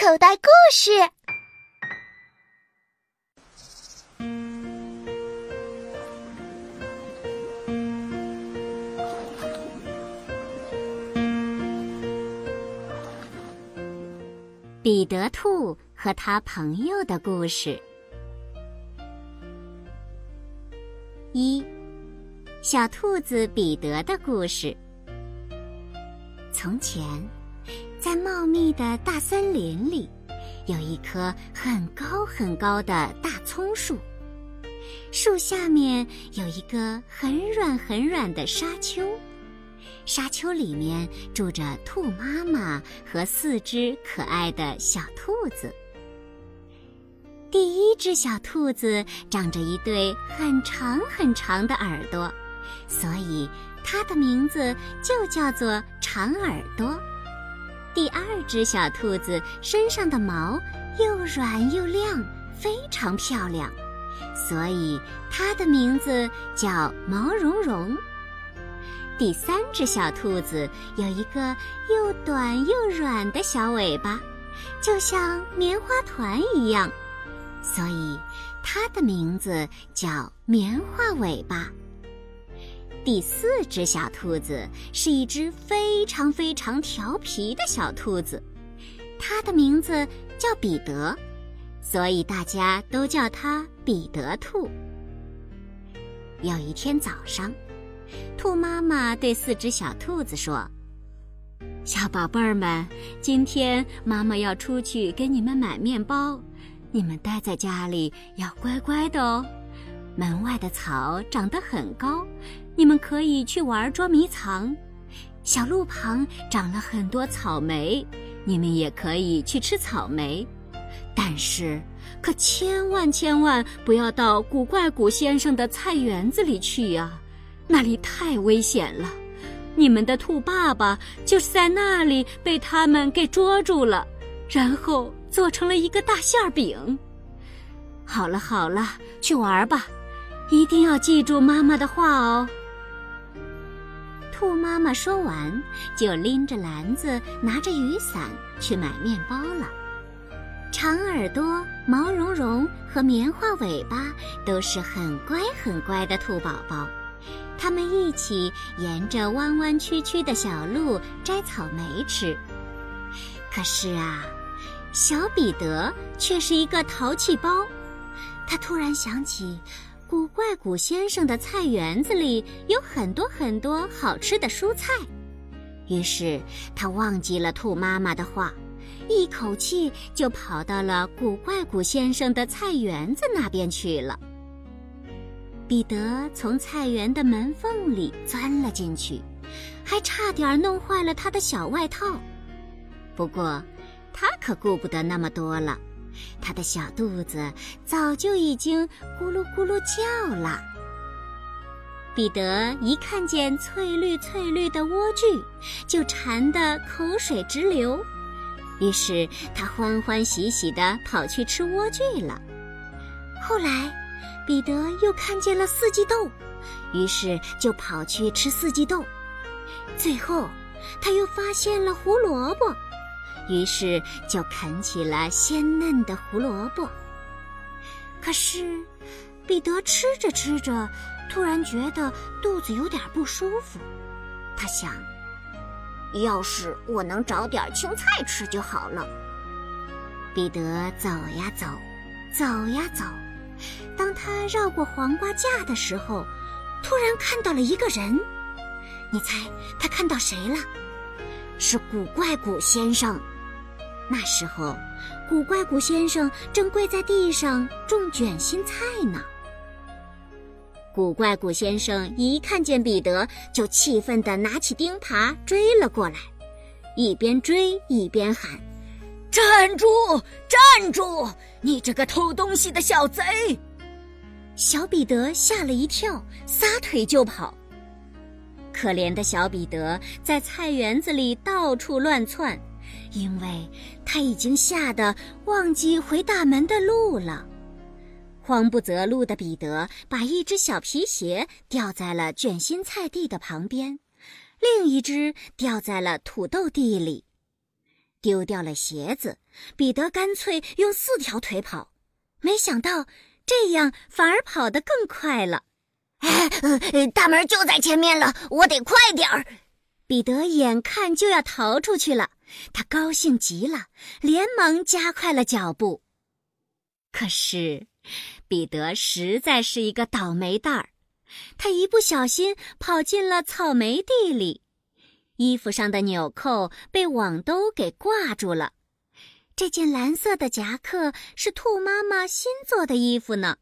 口袋故事。彼得兔和他朋友的故事。一，小兔子彼得的故事。从前，在茂密的大森林里，有一棵很高很高的大葱树。树下面有一个很软很软的沙丘，沙丘里面住着兔妈妈和四只可爱的小兔子。第一只小兔子长着一对很长很长的耳朵，所以它的名字就叫做长耳朵。第二只小兔子身上的毛又软又亮，非常漂亮，所以它的名字叫毛茸茸。第三只小兔子有一个又短又软的小尾巴，就像棉花团一样。所以，它的名字叫棉花尾巴。第四只小兔子是一只非常非常调皮的小兔子，它的名字叫彼得，所以大家都叫它彼得兔。有一天早上，兔妈妈对四只小兔子说：“小宝贝儿们，今天妈妈要出去给你们买面包。”你们待在家里要乖乖的哦。门外的草长得很高，你们可以去玩捉迷藏。小路旁长了很多草莓，你们也可以去吃草莓。但是，可千万千万不要到古怪古先生的菜园子里去呀，那里太危险了。你们的兔爸爸就是在那里被他们给捉住了，然后。做成了一个大馅饼。好了好了，去玩吧，一定要记住妈妈的话哦。兔妈妈说完，就拎着篮子，拿着雨伞去买面包了。长耳朵、毛茸茸和棉花尾巴都是很乖很乖的兔宝宝，他们一起沿着弯弯曲曲的小路摘草莓吃。可是啊。小彼得却是一个淘气包，他突然想起，古怪谷先生的菜园子里有很多很多好吃的蔬菜，于是他忘记了兔妈妈的话，一口气就跑到了古怪谷先生的菜园子那边去了。彼得从菜园的门缝里钻了进去，还差点弄坏了他的小外套，不过。他可顾不得那么多了，他的小肚子早就已经咕噜咕噜叫了。彼得一看见翠绿翠绿的莴苣，就馋得口水直流，于是他欢欢喜喜地跑去吃莴苣了。后来，彼得又看见了四季豆，于是就跑去吃四季豆。最后，他又发现了胡萝卜。于是就啃起了鲜嫩的胡萝卜。可是，彼得吃着吃着，突然觉得肚子有点不舒服。他想，要是我能找点青菜吃就好了。彼得走呀走，走呀走。当他绕过黄瓜架的时候，突然看到了一个人。你猜他看到谁了？是古怪古先生。那时候，古怪谷先生正跪在地上种卷心菜呢。古怪谷先生一看见彼得，就气愤地拿起钉耙追了过来，一边追一边喊：“站住！站住！你这个偷东西的小贼！”小彼得吓了一跳，撒腿就跑。可怜的小彼得在菜园子里到处乱窜。因为他已经吓得忘记回大门的路了，慌不择路的彼得把一只小皮鞋掉在了卷心菜地的旁边，另一只掉在了土豆地里。丢掉了鞋子，彼得干脆用四条腿跑，没想到这样反而跑得更快了。哎，大门就在前面了，我得快点儿。彼得眼看就要逃出去了，他高兴极了，连忙加快了脚步。可是，彼得实在是一个倒霉蛋儿，他一不小心跑进了草莓地里。衣服上的纽扣被网兜给挂住了。这件蓝色的夹克是兔妈妈新做的衣服呢，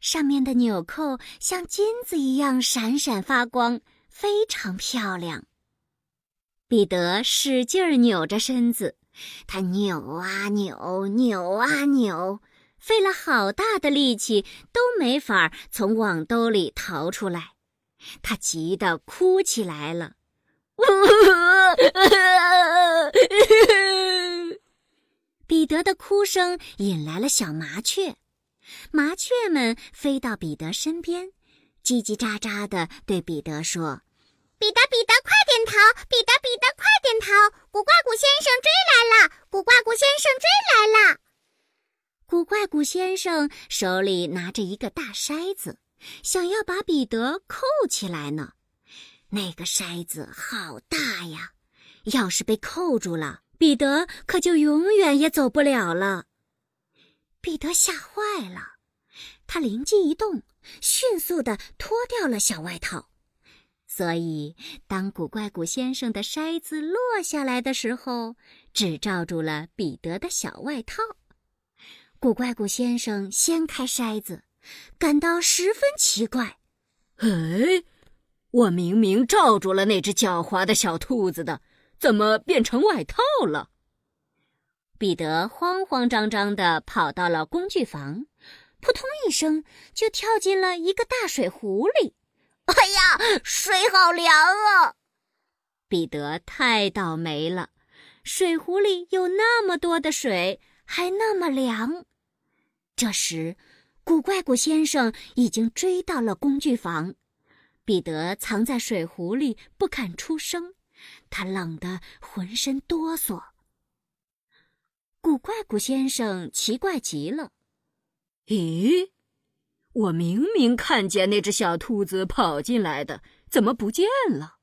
上面的纽扣像金子一样闪闪发光，非常漂亮。彼得使劲儿扭着身子，他扭啊扭，扭啊扭，费了好大的力气都没法从网兜里逃出来。他急得哭起来了。彼得的哭声引来了小麻雀，麻雀们飞到彼得身边，叽叽喳喳地对彼得说：“彼得，彼得，快点逃！彼得，彼得，快点逃！古怪古先生追来了！古怪古先生追来了！”古怪古先生手里拿着一个大筛子，想要把彼得扣起来呢。那个筛子好大呀！要是被扣住了，彼得可就永远也走不了了。彼得吓坏了，他灵机一动，迅速的脱掉了小外套。所以，当古怪古先生的筛子落下来的时候，只罩住了彼得的小外套。古怪古先生掀开筛子，感到十分奇怪：“哎！”我明明罩住了那只狡猾的小兔子的，怎么变成外套了？彼得慌慌张张地跑到了工具房，扑通一声就跳进了一个大水壶里。哎呀，水好凉啊！彼得太倒霉了，水壶里有那么多的水，还那么凉。这时，古怪古先生已经追到了工具房。彼得藏在水壶里，不敢出声，他冷得浑身哆嗦。古怪古先生奇怪极了：“咦，我明明看见那只小兔子跑进来的，怎么不见了？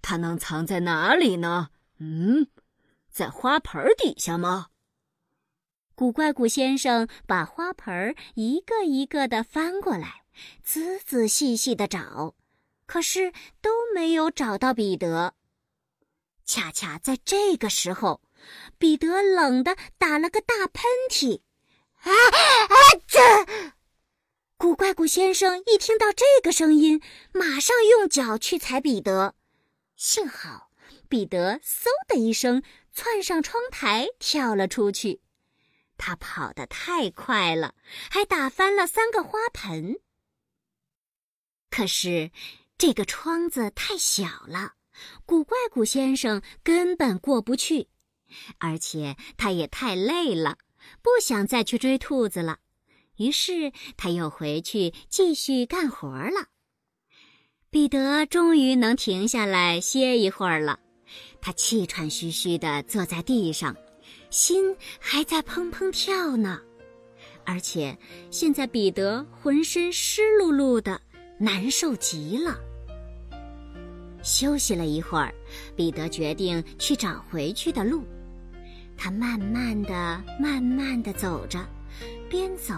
它能藏在哪里呢？嗯，在花盆底下吗？”古怪古先生把花盆一个一个的翻过来，仔仔细细的找。可是都没有找到彼得。恰恰在这个时候，彼得冷的打了个大喷嚏。啊啊！这古怪古先生一听到这个声音，马上用脚去踩彼得。幸好彼得嗖的一声窜上窗台，跳了出去。他跑得太快了，还打翻了三个花盆。可是。这个窗子太小了，古怪古先生根本过不去，而且他也太累了，不想再去追兔子了。于是他又回去继续干活了。彼得终于能停下来歇一会儿了，他气喘吁吁地坐在地上，心还在砰砰跳呢。而且现在彼得浑身湿漉漉的。难受极了。休息了一会儿，彼得决定去找回去的路。他慢慢的、慢慢的走着，边走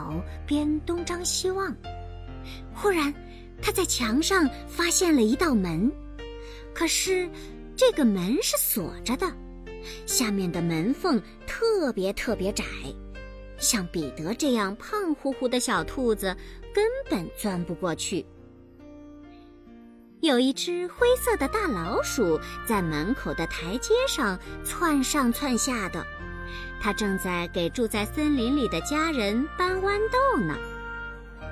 边东张西望。忽然，他在墙上发现了一道门，可是这个门是锁着的，下面的门缝特别特别窄，像彼得这样胖乎乎的小兔子根本钻不过去。有一只灰色的大老鼠在门口的台阶上窜上窜下的，它正在给住在森林里的家人搬豌豆呢。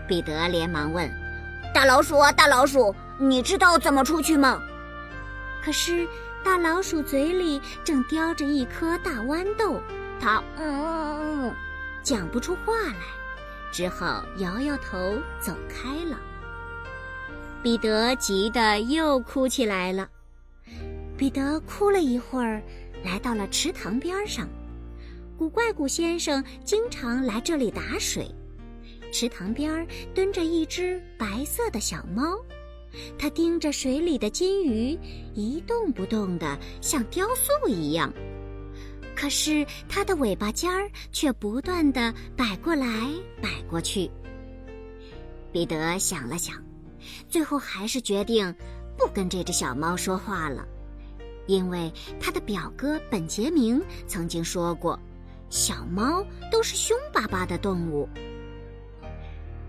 彼得连忙问：“大老鼠啊，大老鼠，你知道怎么出去吗？”可是大老鼠嘴里正叼着一颗大豌豆，它嗯讲不出话来，只好摇摇头走开了。彼得急得又哭起来了。彼得哭了一会儿，来到了池塘边上。古怪谷先生经常来这里打水。池塘边蹲着一只白色的小猫，它盯着水里的金鱼，一动不动的，像雕塑一样。可是它的尾巴尖儿却不断的摆过来摆过去。彼得想了想，最后还是决定不跟这只小猫说话了，因为他的表哥本杰明曾经说过，小猫都是凶巴巴的动物。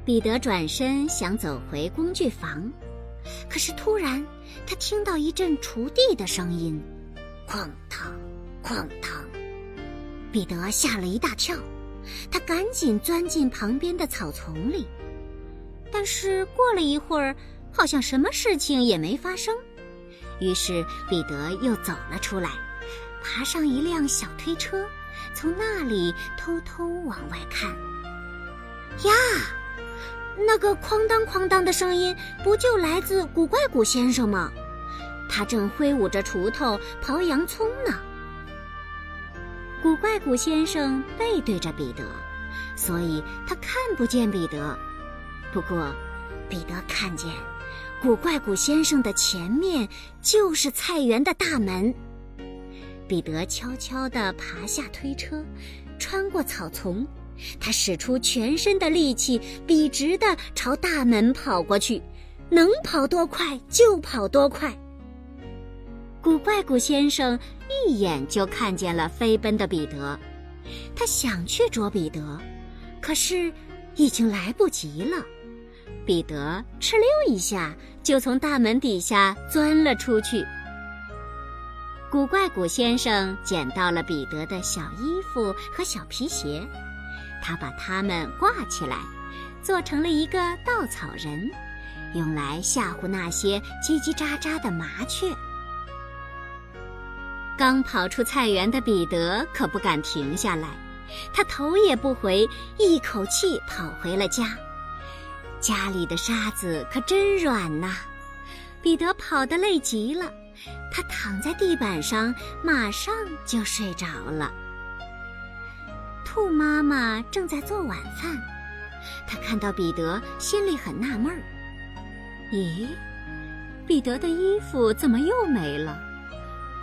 彼得转身想走回工具房，可是突然他听到一阵锄地的声音，哐当，哐当。彼得吓了一大跳，他赶紧钻进旁边的草丛里。但是过了一会儿，好像什么事情也没发生。于是彼得又走了出来，爬上一辆小推车，从那里偷偷往外看。呀，那个哐当哐当的声音，不就来自古怪谷先生吗？他正挥舞着锄头刨洋葱呢。古怪谷先生背对着彼得，所以他看不见彼得。不过，彼得看见，古怪谷先生的前面就是菜园的大门。彼得悄悄地爬下推车，穿过草丛，他使出全身的力气，笔直地朝大门跑过去，能跑多快就跑多快。古怪古先生一眼就看见了飞奔的彼得，他想去捉彼得，可是已经来不及了。彼得哧溜一下就从大门底下钻了出去。古怪谷先生捡到了彼得的小衣服和小皮鞋，他把它们挂起来，做成了一个稻草人，用来吓唬那些叽叽喳喳的麻雀。刚跑出菜园的彼得可不敢停下来，他头也不回，一口气跑回了家。家里的沙子可真软呐！彼得跑得累极了，他躺在地板上，马上就睡着了。兔妈妈正在做晚饭，她看到彼得，心里很纳闷儿：咦，彼得的衣服怎么又没了？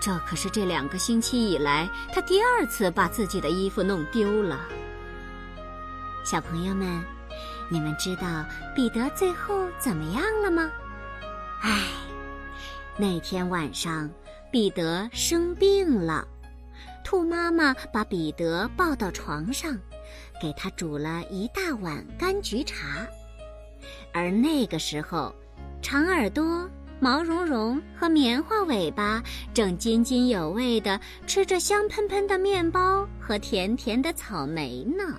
这可是这两个星期以来他第二次把自己的衣服弄丢了。小朋友们。你们知道彼得最后怎么样了吗？唉，那天晚上彼得生病了，兔妈妈把彼得抱到床上，给他煮了一大碗柑橘茶。而那个时候，长耳朵、毛茸茸和棉花尾巴正津津有味地吃着香喷喷的面包和甜甜的草莓呢。